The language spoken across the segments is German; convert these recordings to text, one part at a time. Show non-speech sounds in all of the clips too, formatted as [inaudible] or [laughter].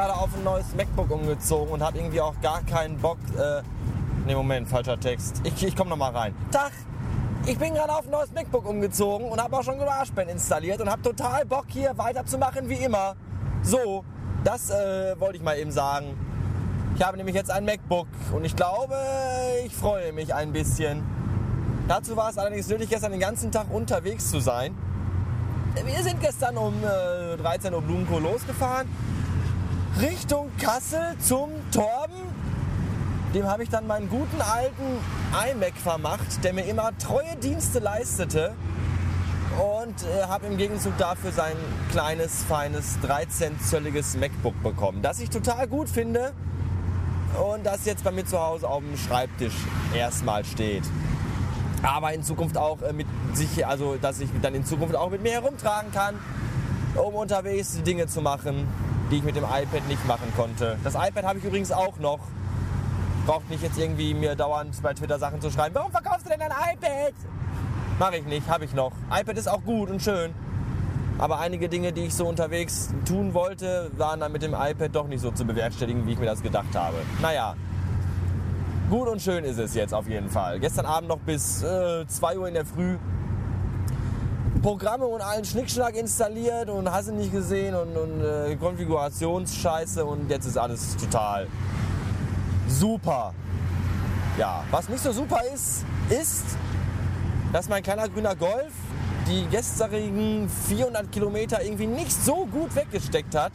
gerade auf ein neues MacBook umgezogen und habe irgendwie auch gar keinen Bock. Äh, ne, Moment, falscher Text. Ich, ich komme nochmal rein. Tag! Ich bin gerade auf ein neues MacBook umgezogen und habe auch schon GarageBand installiert und habe total Bock hier weiterzumachen wie immer. So, das äh, wollte ich mal eben sagen. Ich habe nämlich jetzt ein MacBook und ich glaube, ich freue mich ein bisschen. Dazu war es allerdings nötig, gestern den ganzen Tag unterwegs zu sein. Wir sind gestern um äh, 13 Uhr Blumenkohl losgefahren. Richtung Kassel zum Torben. Dem habe ich dann meinen guten alten iMac vermacht, der mir immer treue Dienste leistete. Und äh, habe im Gegenzug dafür sein kleines, feines 13-zölliges MacBook bekommen. Das ich total gut finde und das jetzt bei mir zu Hause auf dem Schreibtisch erstmal steht. Aber in Zukunft auch äh, mit sich, also dass ich dann in Zukunft auch mit mir herumtragen kann, um unterwegs Dinge zu machen, die ich mit dem iPad nicht machen konnte. Das iPad habe ich übrigens auch noch. Braucht nicht jetzt irgendwie mir dauernd bei Twitter Sachen zu schreiben. Warum verkaufst du denn ein iPad? Mache ich nicht, habe ich noch. iPad ist auch gut und schön. Aber einige Dinge, die ich so unterwegs tun wollte, waren dann mit dem iPad doch nicht so zu bewerkstelligen, wie ich mir das gedacht habe. Naja, gut und schön ist es jetzt auf jeden Fall. Gestern Abend noch bis äh, 2 Uhr in der Früh Programme und allen Schnickschnack installiert und hast du nicht gesehen und, und äh, Konfigurationsscheiße und jetzt ist alles total super. Ja, was nicht so super ist, ist, dass mein kleiner grüner Golf die gestrigen 400 Kilometer irgendwie nicht so gut weggesteckt hat.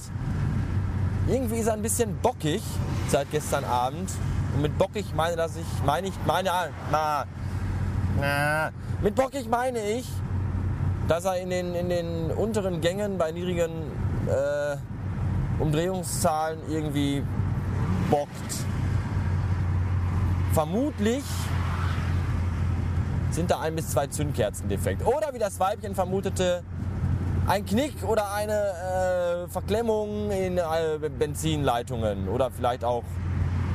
Irgendwie ist er ein bisschen bockig seit gestern Abend. Und mit bockig meine, dass ich meine ich meine na, na, mit bockig meine ich, dass er in den, in den unteren Gängen bei niedrigen äh, Umdrehungszahlen irgendwie bockt. Vermutlich sind da ein bis zwei Zündkerzen defekt. Oder wie das Weibchen vermutete, ein Knick oder eine äh, Verklemmung in äh, Benzinleitungen oder vielleicht auch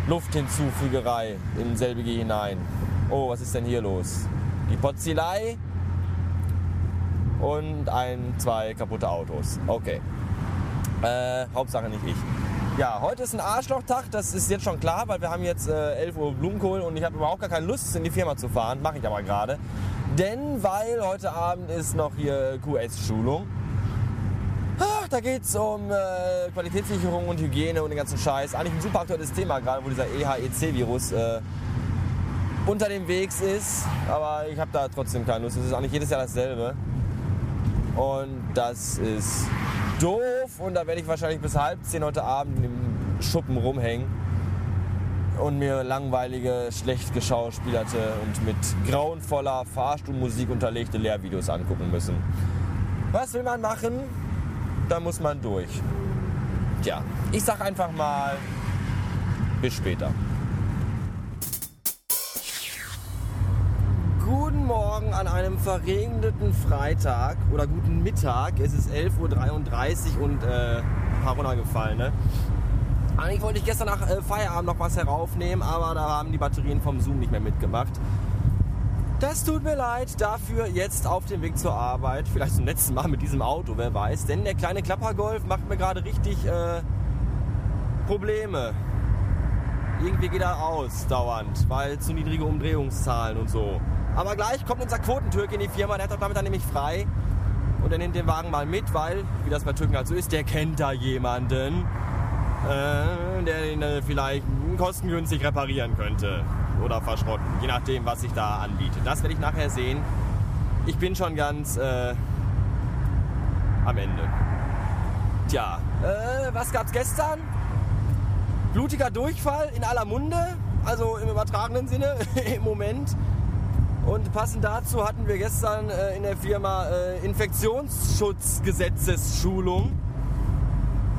Lufthinzufügerei in selbige hinein. Oh, was ist denn hier los? Die Potzilei und ein, zwei kaputte Autos. Okay. Äh, Hauptsache nicht ich. Ja, heute ist ein Arschlochtag, das ist jetzt schon klar, weil wir haben jetzt äh, 11 Uhr Blumenkohl und ich habe überhaupt gar keine Lust, in die Firma zu fahren. Mache ich aber gerade. Denn, weil heute Abend ist noch hier QS-Schulung. Da geht es um äh, Qualitätssicherung und Hygiene und den ganzen Scheiß. Eigentlich ein super aktuelles Thema gerade, wo dieser EHEC-Virus äh, unter dem Weg ist. Aber ich habe da trotzdem keine Lust. Es ist eigentlich jedes Jahr dasselbe. Und das ist doof und da werde ich wahrscheinlich bis halb zehn heute Abend im Schuppen rumhängen und mir langweilige, schlecht geschauspielerte und mit grauenvoller Fahrstuhlmusik unterlegte Lehrvideos angucken müssen. Was will man machen? Da muss man durch. Tja, ich sag einfach mal, bis später. Morgen an einem verregneten Freitag oder guten Mittag. Es ist 11.33 Uhr und äh, ein paar runtergefallen. Ne? Eigentlich wollte ich gestern nach äh, Feierabend noch was heraufnehmen, aber da haben die Batterien vom Zoom nicht mehr mitgemacht. Das tut mir leid, dafür jetzt auf dem Weg zur Arbeit, vielleicht zum letzten Mal mit diesem Auto, wer weiß. Denn der kleine Klappergolf macht mir gerade richtig äh, Probleme. Irgendwie geht er aus, dauernd, weil zu niedrige Umdrehungszahlen und so. Aber gleich kommt unser Quotentürk in die Firma, der hat damit dann nämlich frei. Und er nimmt den Wagen mal mit, weil, wie das bei Türken halt so ist, der kennt da jemanden, äh, der ihn äh, vielleicht kostengünstig reparieren könnte. Oder verschrotten, je nachdem, was sich da anbietet. Das werde ich nachher sehen. Ich bin schon ganz äh, am Ende. Tja, äh, was gab's gestern? Blutiger Durchfall in aller Munde, also im übertragenen Sinne [laughs] im Moment. Und passend dazu hatten wir gestern äh, in der Firma äh, Infektionsschutzgesetzesschulung.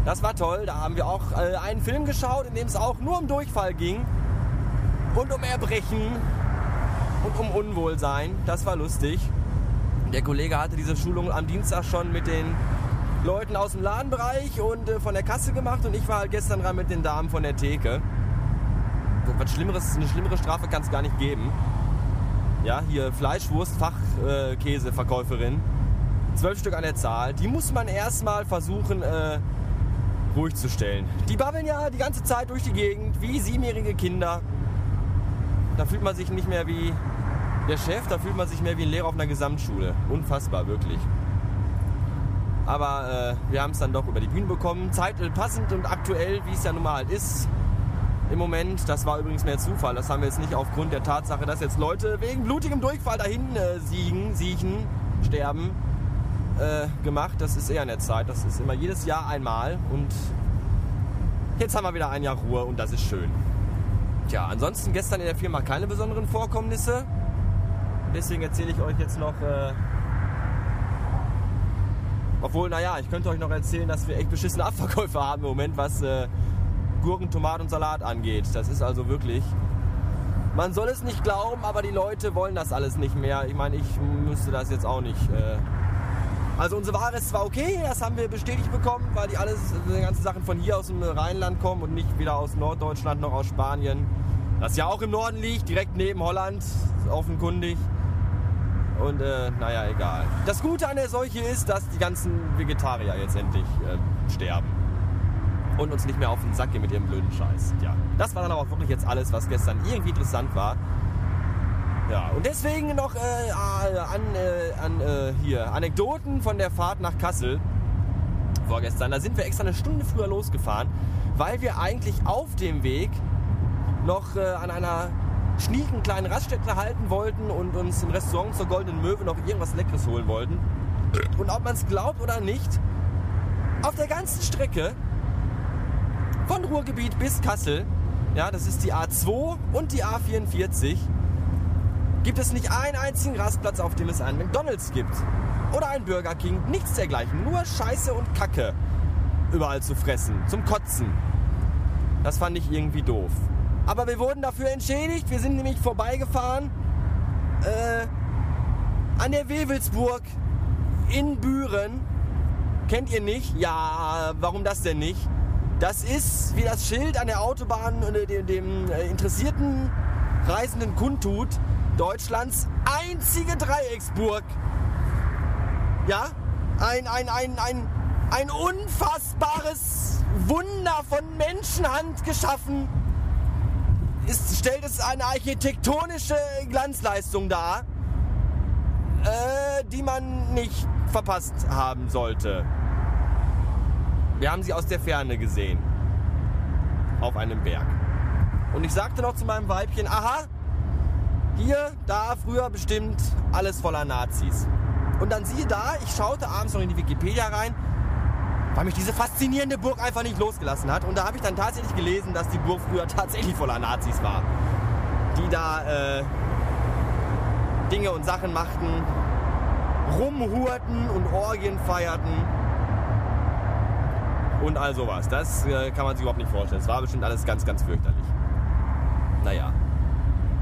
Das war toll. Da haben wir auch äh, einen Film geschaut, in dem es auch nur um Durchfall ging und um Erbrechen und um Unwohlsein. Das war lustig. Der Kollege hatte diese Schulung am Dienstag schon mit den Leuten aus dem Ladenbereich und äh, von der Kasse gemacht und ich war halt gestern dran mit den Damen von der Theke. Was Schlimmeres, eine schlimmere Strafe kann es gar nicht geben. Ja, hier Fleischwurst, Fachkäseverkäuferin. Zwölf Stück an der Zahl. Die muss man erstmal versuchen, äh, ruhig zu stellen. Die babbeln ja die ganze Zeit durch die Gegend, wie siebenjährige Kinder. Da fühlt man sich nicht mehr wie der Chef, da fühlt man sich mehr wie ein Lehrer auf einer Gesamtschule. Unfassbar, wirklich. Aber äh, wir haben es dann doch über die Bühne bekommen. Zeitpassend und aktuell, wie es ja nun mal halt ist. Im Moment, das war übrigens mehr Zufall. Das haben wir jetzt nicht aufgrund der Tatsache, dass jetzt Leute wegen blutigem Durchfall dahin äh, siegen, siechen, sterben, äh, gemacht. Das ist eher in der Zeit. Das ist immer jedes Jahr einmal. Und jetzt haben wir wieder ein Jahr Ruhe und das ist schön. Tja, ansonsten gestern in der Firma keine besonderen Vorkommnisse. Deswegen erzähle ich euch jetzt noch. Äh, obwohl, naja, ich könnte euch noch erzählen, dass wir echt beschissene Abverkäufe haben im Moment, was äh, Gurken, Tomaten und Salat angeht. Das ist also wirklich. Man soll es nicht glauben, aber die Leute wollen das alles nicht mehr. Ich meine, ich müsste das jetzt auch nicht. Äh, also unsere Ware ist zwar okay, das haben wir bestätigt bekommen, weil die alles, die ganzen Sachen von hier aus dem Rheinland kommen und nicht weder aus Norddeutschland noch aus Spanien. Das ja auch im Norden liegt, direkt neben Holland, offenkundig. Und äh, naja, egal. Das Gute an der Seuche ist, dass die ganzen Vegetarier jetzt endlich äh, sterben. Und uns nicht mehr auf den Sack gehen mit ihrem blöden Scheiß. Ja. Das war dann aber auch wirklich jetzt alles, was gestern irgendwie interessant war. Ja, und deswegen noch äh, an, äh, an äh, hier Anekdoten von der Fahrt nach Kassel vorgestern. Da sind wir extra eine Stunde früher losgefahren, weil wir eigentlich auf dem Weg noch äh, an einer schnieken kleinen Raststätte halten wollten und uns im Restaurant zur Goldenen Möwe noch irgendwas Leckeres holen wollten. Und ob man es glaubt oder nicht, auf der ganzen Strecke von Ruhrgebiet bis Kassel, ja, das ist die A2 und die A44, gibt es nicht einen einzigen Rastplatz, auf dem es einen McDonalds gibt. Oder ein Burger King, nichts dergleichen. Nur Scheiße und Kacke überall zu fressen, zum Kotzen. Das fand ich irgendwie doof. Aber wir wurden dafür entschädigt. Wir sind nämlich vorbeigefahren äh, an der Wewelsburg in Büren. Kennt ihr nicht? Ja, warum das denn nicht? Das ist, wie das Schild an der Autobahn äh, dem, dem äh, interessierten Reisenden kundtut, Deutschlands einzige Dreiecksburg. Ja? Ein, ein, ein, ein, ein unfassbares Wunder von Menschenhand geschaffen ist, stellt es eine architektonische Glanzleistung dar, äh, die man nicht verpasst haben sollte. Wir haben sie aus der Ferne gesehen. Auf einem Berg. Und ich sagte noch zu meinem Weibchen, aha, hier, da, früher bestimmt alles voller Nazis. Und dann siehe da, ich schaute abends noch in die Wikipedia rein weil mich diese faszinierende Burg einfach nicht losgelassen hat. Und da habe ich dann tatsächlich gelesen, dass die Burg früher [laughs] tatsächlich voller Nazis war, die da äh, Dinge und Sachen machten, rumhurten und Orgien feierten und all sowas. Das äh, kann man sich überhaupt nicht vorstellen. Es war bestimmt alles ganz, ganz fürchterlich. Naja,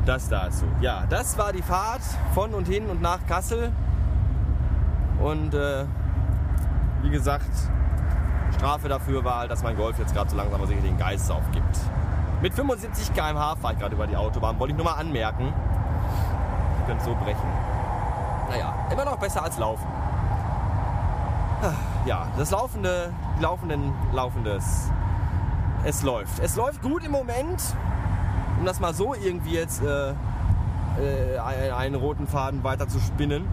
das dazu. Ja, das war die Fahrt von und hin und nach Kassel. Und äh, wie gesagt, Strafe dafür war dass mein Golf jetzt gerade so langsam sicher den Geist aufgibt. Mit 75 km/h fahre ich gerade über die Autobahn, wollte ich nur mal anmerken. Ich könnte so brechen. Naja, immer noch besser als laufen. Ja, das laufende, laufenden, laufendes. Es läuft. Es läuft gut im Moment. Um das mal so irgendwie jetzt äh, äh, einen roten Faden weiter zu spinnen.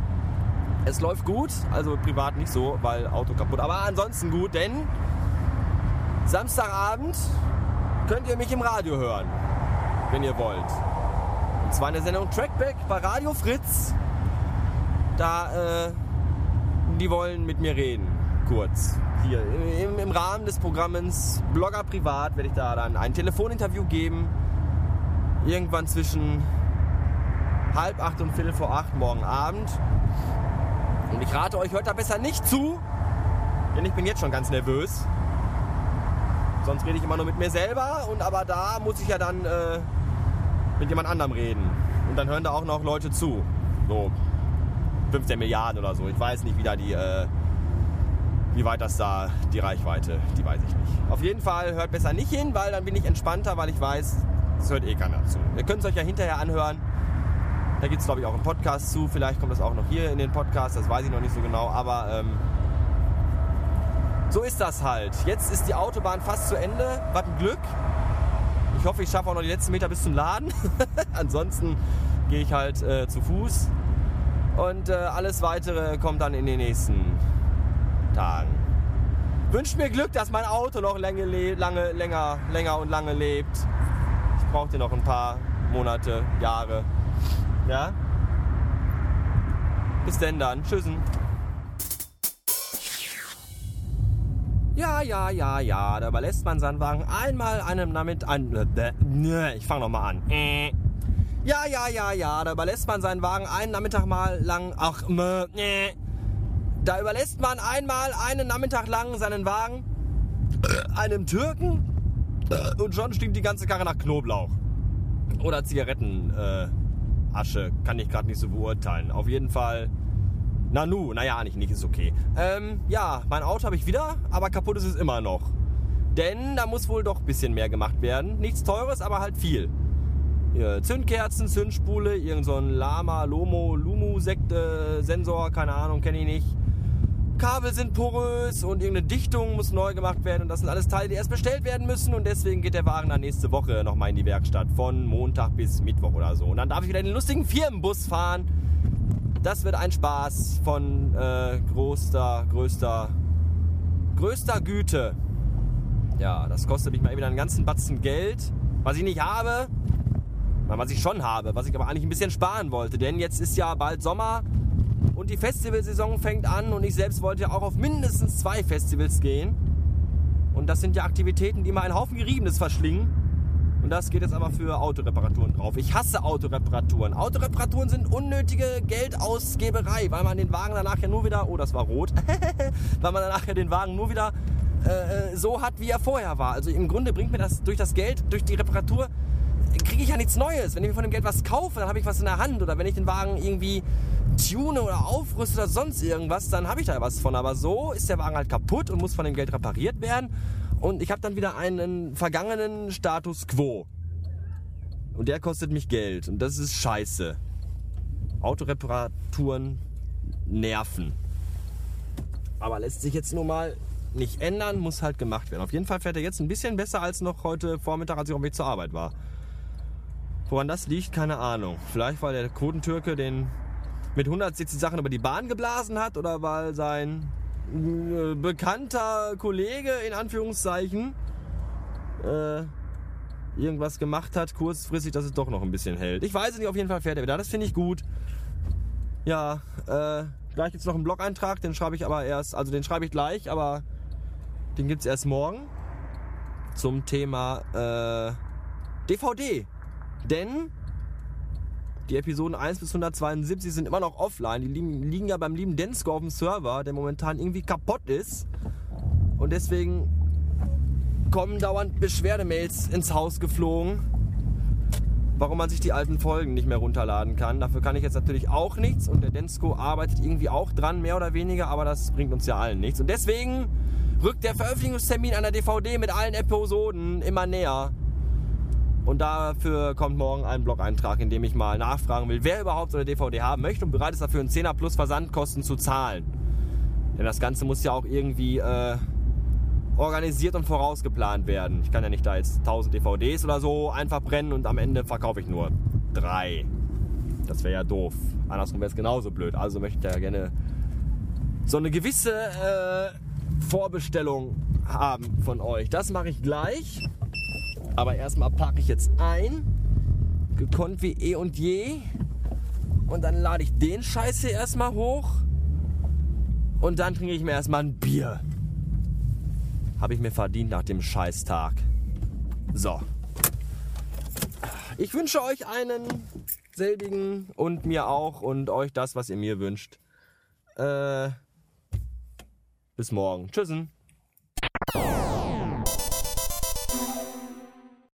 Es läuft gut, also privat nicht so, weil Auto kaputt. Aber ansonsten gut, denn Samstagabend könnt ihr mich im Radio hören, wenn ihr wollt. Und zwar in der Sendung Trackback bei Radio Fritz. Da, äh, die wollen mit mir reden, kurz. Hier im, im Rahmen des Programms Blogger Privat werde ich da dann ein Telefoninterview geben. Irgendwann zwischen halb acht und viertel vor acht morgen Abend. Und ich rate euch, hört da besser nicht zu, denn ich bin jetzt schon ganz nervös. Sonst rede ich immer nur mit mir selber und aber da muss ich ja dann äh, mit jemand anderem reden. Und dann hören da auch noch Leute zu. So 15 Milliarden oder so. Ich weiß nicht, wie da die, äh, wie weit das da die Reichweite, die weiß ich nicht. Auf jeden Fall hört besser nicht hin, weil dann bin ich entspannter, weil ich weiß, es hört eh keiner zu. Ihr könnt es euch ja hinterher anhören. Da gibt es, glaube ich, auch einen Podcast zu. Vielleicht kommt das auch noch hier in den Podcast, das weiß ich noch nicht so genau. Aber ähm, so ist das halt. Jetzt ist die Autobahn fast zu Ende. Was ein Glück. Ich hoffe, ich schaffe auch noch die letzten Meter bis zum Laden. [laughs] Ansonsten gehe ich halt äh, zu Fuß. Und äh, alles weitere kommt dann in den nächsten Tagen. Wünscht mir Glück, dass mein Auto noch lange, lange, länger, länger und lange lebt. Ich brauche noch ein paar Monate, Jahre. Ja? Bis denn dann. Tschüssen. Ja, ja, ja, ja, da überlässt man seinen Wagen einmal einem damit ein. Äh, ich fange nochmal an. Äh. Ja, ja, ja, ja, da überlässt man seinen Wagen einen Nachmittag mal lang. Ach, äh. Da überlässt man einmal einen Nachmittag lang seinen Wagen einem Türken und schon stinkt die ganze Karre nach Knoblauch. Oder Zigarettenasche, äh, kann ich gerade nicht so beurteilen. Auf jeden Fall Nanu, naja, nicht, nicht, ist okay. Ähm, ja, mein Auto habe ich wieder, aber kaputt ist es immer noch. Denn da muss wohl doch ein bisschen mehr gemacht werden. Nichts Teures, aber halt viel. Zündkerzen, Zündspule, irgend so Lama, Lomo, Lumu, Sekte, Sensor, keine Ahnung, kenne ich nicht. Kabel sind porös und irgendeine Dichtung muss neu gemacht werden und das sind alles Teile, die erst bestellt werden müssen und deswegen geht der Wagen dann nächste Woche nochmal in die Werkstatt von Montag bis Mittwoch oder so. Und dann darf ich wieder in den lustigen Firmenbus fahren das wird ein Spaß von äh, größter, größter, größter Güte. Ja, das kostet mich mal wieder einen ganzen Batzen Geld, was ich nicht habe, was ich schon habe, was ich aber eigentlich ein bisschen sparen wollte. Denn jetzt ist ja bald Sommer und die Festivalsaison fängt an und ich selbst wollte ja auch auf mindestens zwei Festivals gehen. Und das sind ja Aktivitäten, die mal einen Haufen Geriebenes verschlingen. Und das geht jetzt aber für Autoreparaturen drauf. Ich hasse Autoreparaturen. Autoreparaturen sind unnötige Geldausgeberei, weil man den Wagen danach ja nur wieder, oh, das war rot, [laughs] weil man danach ja den Wagen nur wieder äh, äh, so hat, wie er vorher war. Also im Grunde bringt mir das durch das Geld, durch die Reparatur, kriege ich ja nichts Neues. Wenn ich mir von dem Geld was kaufe, dann habe ich was in der Hand. Oder wenn ich den Wagen irgendwie tune oder aufrüste oder sonst irgendwas, dann habe ich da was von. Aber so ist der Wagen halt kaputt und muss von dem Geld repariert werden. Und ich habe dann wieder einen vergangenen Status Quo. Und der kostet mich Geld. Und das ist scheiße. Autoreparaturen nerven. Aber lässt sich jetzt nur mal nicht ändern, muss halt gemacht werden. Auf jeden Fall fährt er jetzt ein bisschen besser als noch heute Vormittag, als ich auf dem Weg zur Arbeit war. Woran das liegt, keine Ahnung. Vielleicht, weil der Quotentürke den mit 160 Sachen über die Bahn geblasen hat oder weil sein äh, bekannter Kollege in Anführungszeichen äh, irgendwas gemacht hat, kurzfristig, dass es doch noch ein bisschen hält. Ich weiß es nicht, auf jeden Fall fährt er wieder. Das finde ich gut. Ja, äh, gleich jetzt noch einen Blog-Eintrag, den schreibe ich aber erst, also den schreibe ich gleich, aber den gibt es erst morgen zum Thema äh, DVD. Denn die Episoden 1 bis 172 sind immer noch offline. Die liegen, liegen ja beim lieben Densko auf dem Server, der momentan irgendwie kaputt ist. Und deswegen kommen dauernd Beschwerdemails ins Haus geflogen, warum man sich die alten Folgen nicht mehr runterladen kann. Dafür kann ich jetzt natürlich auch nichts und der Densko arbeitet irgendwie auch dran, mehr oder weniger, aber das bringt uns ja allen nichts. Und deswegen rückt der Veröffentlichungstermin einer DVD mit allen Episoden immer näher. Und dafür kommt morgen ein Blog-Eintrag, in dem ich mal nachfragen will, wer überhaupt so eine DVD haben möchte und bereit ist dafür einen 10er plus Versandkosten zu zahlen. Denn das Ganze muss ja auch irgendwie äh, organisiert und vorausgeplant werden. Ich kann ja nicht da jetzt 1000 DVDs oder so einfach brennen und am Ende verkaufe ich nur drei. Das wäre ja doof. Andersrum wäre es genauso blöd. Also möchte ich ja gerne so eine gewisse äh, Vorbestellung haben von euch. Das mache ich gleich. Aber erstmal packe ich jetzt ein. Gekonnt wie eh und je. Und dann lade ich den Scheiß hier erstmal hoch. Und dann trinke ich mir erstmal ein Bier. Habe ich mir verdient nach dem Scheißtag. So. Ich wünsche euch einen selbigen und mir auch und euch das, was ihr mir wünscht. Äh, bis morgen. Tschüssen.